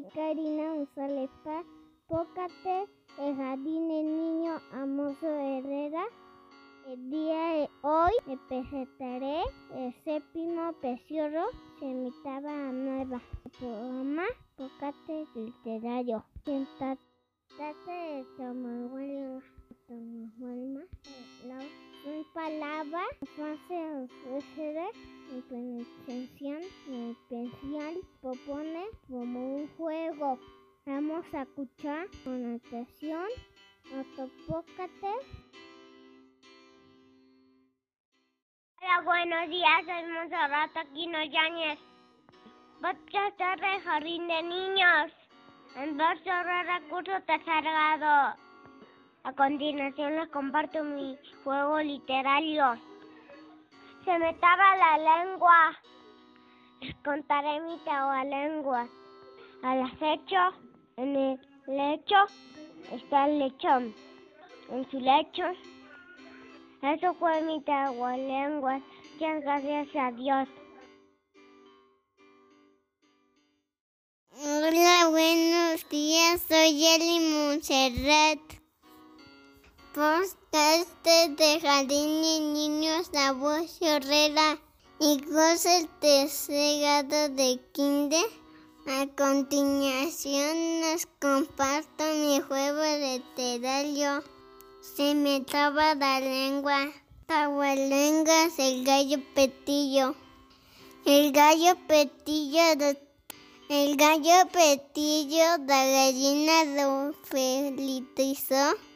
soy Karina González Paz, Pócate, el jardín del niño Amoso Herrera. El día de hoy me presentaré el séptimo pecioro, Semitaba Nueva, programa Pócate Literario. Siéntate de Tomahuelma, Tomahuelma, la una palabra, fase ofrecer mi pronunciación mi especial propone como un juego. Vamos a escuchar con atención Otopócate. Hola, buenos días, soy Monserrat Aquino Yáñez. Podcast de Jardín de Niños. En verso de recurso tercer grado. A continuación les comparto mi juego literario. Se me traba la lengua. Les contaré mi lengua. Al acecho, en el lecho, está el lechón. En su lecho. Eso fue mi lengua. Muchas gracias a Dios. Hola, buenos días. Soy Eli Montserrat podcast de Jardín de Niños La Voz Herrera y el tercer de Kinder. A continuación les comparto mi juego literario. Se me traba la lengua. es el gallo petillo. El gallo petillo el gallo petillo, la gallina lo felicitó.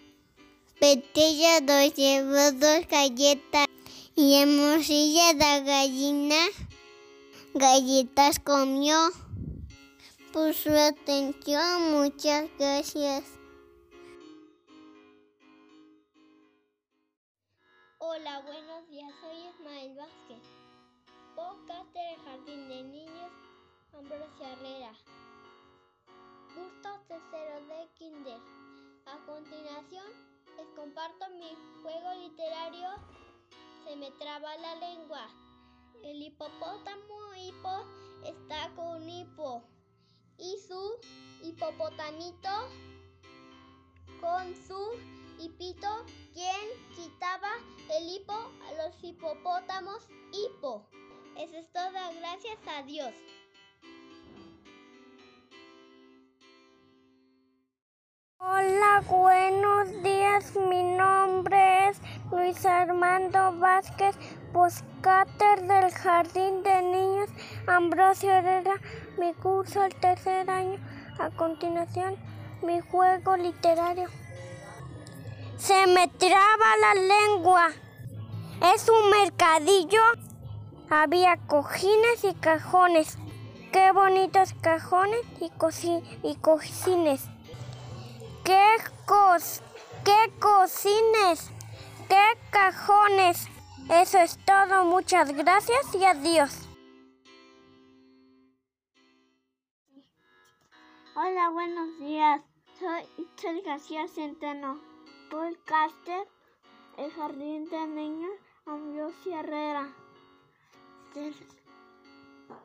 Petilla dos llevó dos galletas y en morcilla la gallina galletas comió. Por su atención, muchas gracias. Hola, buenos días. Soy Ismael mi juego literario Se me traba la lengua. El hipopótamo hipo está con hipo y su hipopotamito con su hipito, quien quitaba el hipo a los hipopótamos hipo. Eso es todo, gracias a Dios. Hola, buenos días. Mi nombre es Luis Armando Vázquez, poscáter del Jardín de Niños Ambrosio Herrera. Mi curso el tercer año. A continuación, mi juego literario. Se me traba la lengua. Es un mercadillo. Había cojines y cajones. Qué bonitos cajones y, y cojines. ¿Qué, cos qué cocines? ¿Qué cajones? Eso es todo. Muchas gracias y adiós. Hola, buenos días. Soy Itzel García Centeno, podcaster, El Jardín de Niños, Ambrosio Herrera.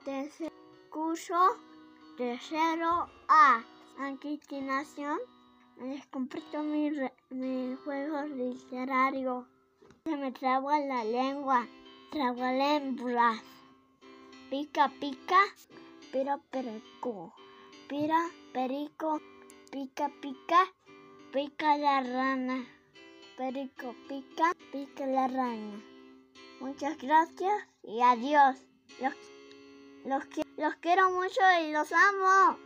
Tercer curso, tercero A. Continuación les comparto mi, mi juego literario. Se me traba la lengua, lengua. Pica, pica, pero perico. Pira, perico, pica, pica, pica la rana. Perico, pica, pica la rana. Muchas gracias y adiós. Los, los, los quiero mucho y los amo.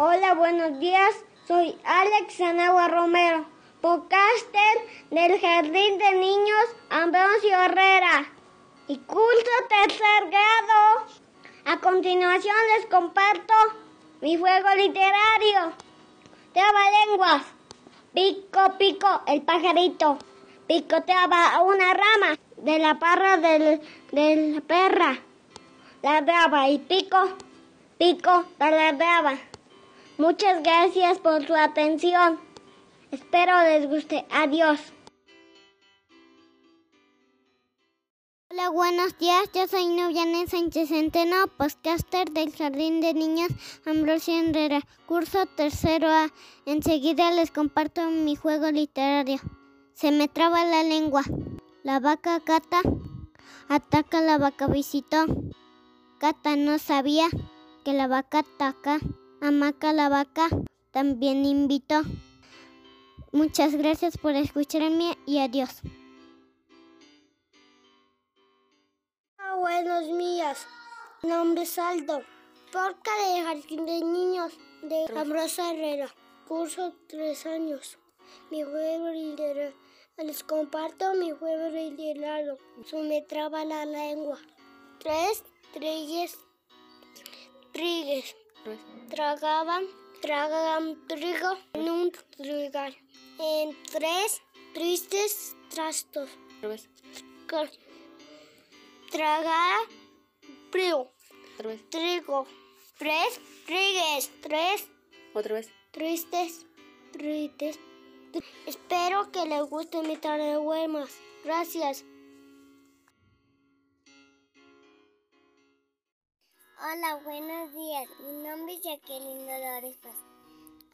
Hola, buenos días. Soy Alex Anagua Romero, podcaster del Jardín de Niños Ambrosio Herrera y curso tercer grado. A continuación les comparto mi juego literario. lenguas. Pico, pico, el pajarito. Picoteaba una rama de la parra del, de la perra. Ladraba y pico, pico, la ladraba. Muchas gracias por su atención. Espero les guste. Adiós. Hola, buenos días. Yo soy Nubiana Sánchez Centeno, podcaster del Jardín de Niños Ambrosio Herrera, curso tercero A. Enseguida les comparto mi juego literario. Se me traba la lengua. La vaca Cata ataca a la vaca visitó. Cata no sabía que la vaca ataca. Amaca la vaca también invitó. Muchas gracias por escucharme y adiós. buenos días. Nombre es Aldo. Porca de Jardín de Niños de Ambrosa Herrera. Curso tres años. Mi juego literario. Les comparto mi juego literario. Se me traba la lengua. Tres trigues. Trigues. Tragaban. Tragaban trigo en un trigal. En tres tristes trastos. Tragar vez. Trigo. Tres trigues. Tres Otra vez. tristes. Tristes. Espero que les guste mi tarde de. Gracias. Hola, buenos días. Mi nombre es Jacqueline Dolores Paz.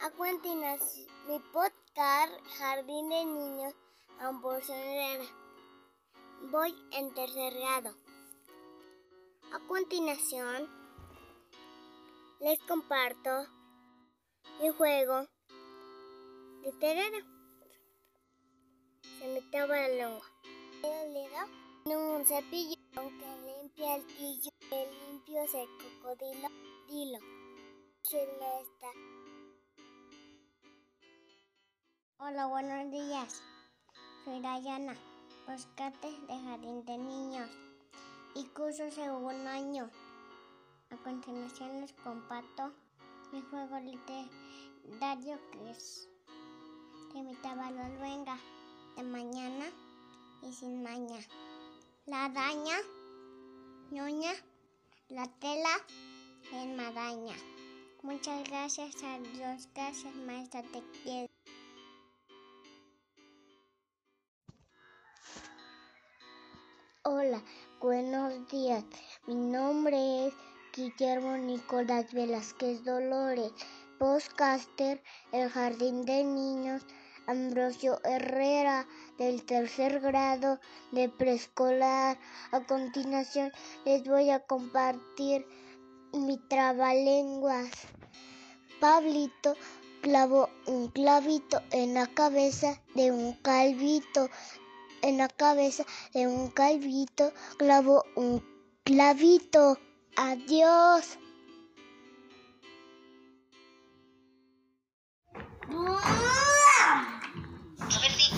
A continuación, mi podcast Jardín de Niños Ambrosio Herrera. Voy en tercer grado. A continuación, les comparto mi juego literario. Se me traba la lengua. En un cepillo que limpia el pillo, el limpio se cocodrilo, dilo. Celesta. Hola, buenos días. Soy Dayana, Rescate de Jardín de Niños y curso segundo año. A continuación les comparto mi juego literario que es de mi tabalol venga de mañana y sin maña. La araña, ñoña, la tela en maraña. Muchas gracias a Dios, gracias maestra, te quiero. Hola, buenos días. Mi nombre es Guillermo Nicolás Velázquez Dolores, postcaster El Jardín de Niños Ambrosio Herrera del tercer grado de preescolar. A continuación les voy a compartir mi trabalenguas. Pablito clavó un clavito en la cabeza de un calvito en la cabeza de un calvito clavó un clavito. Adiós.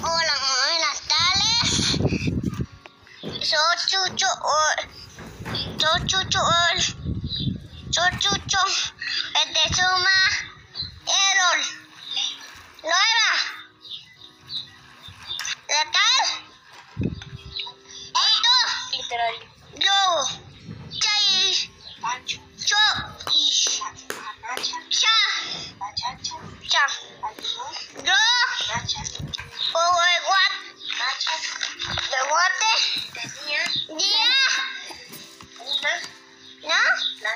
Hola, buenas tardes. Soy Chucho. Soy Chucho. Soy Chucho. El de Suma. Erol. Nueva.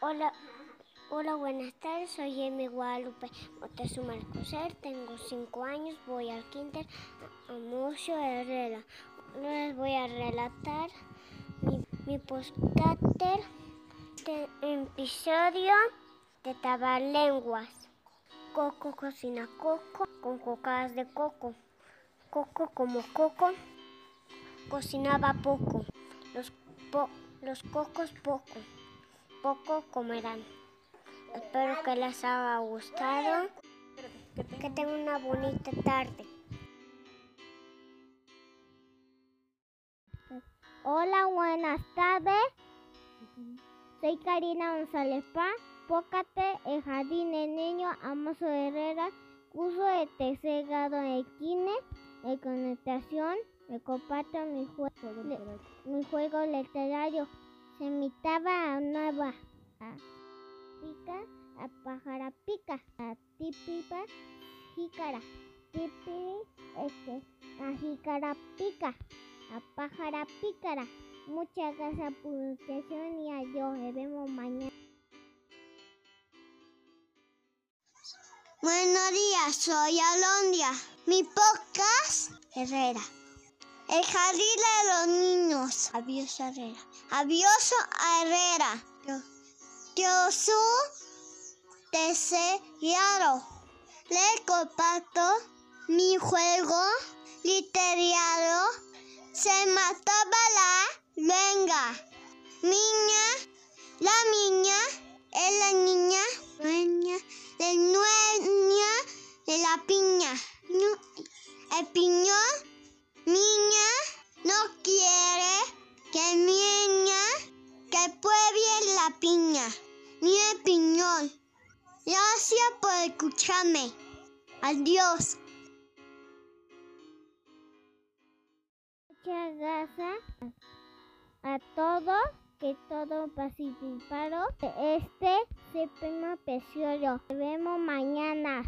Hola, hola, buenas tardes. Soy Emi Guadalupe Moctezuma Alcocer. Tengo cinco años. Voy al kinder Amocio Herrera. Les voy a relatar mi, mi postcaster de episodio de Tabalenguas. Coco cocina coco con cocadas de coco. Coco como coco cocinaba poco. Los, po- los cocos poco poco comerán. Espero que les haya gustado. Que tengan una bonita tarde. Hola, buenas tardes. Soy Karina González Paz, Pócate, el Jardín de Niños Amoso Herrera, curso de tercer grado en Kine, de conectación, me comparto mi juego, mi juego literario. Se imitaba a nueva, a pica, a pájara pica, a típica, jícara, tipi, este, a jícara pica, a pájara pícara. Muchas gracias por su atención y adiós. Vemos mañana. Buenos días, soy Alondia. Mi podcast, Herrera. El jardín de los niños. Adiós, Herrera. Adiós, Herrera. Soy deseado. Le comparto mi juego literario. Se mataba la lengua. Niña, la niña, es la niña, de dueña de la piña. El piñón, niña, no quiere que niña que pruebe la piña, ni el piñón. Gracias por escucharme. Adiós. Muchas gracias a todos que todos participaron de este séptimo episodio. Nos vemos mañana.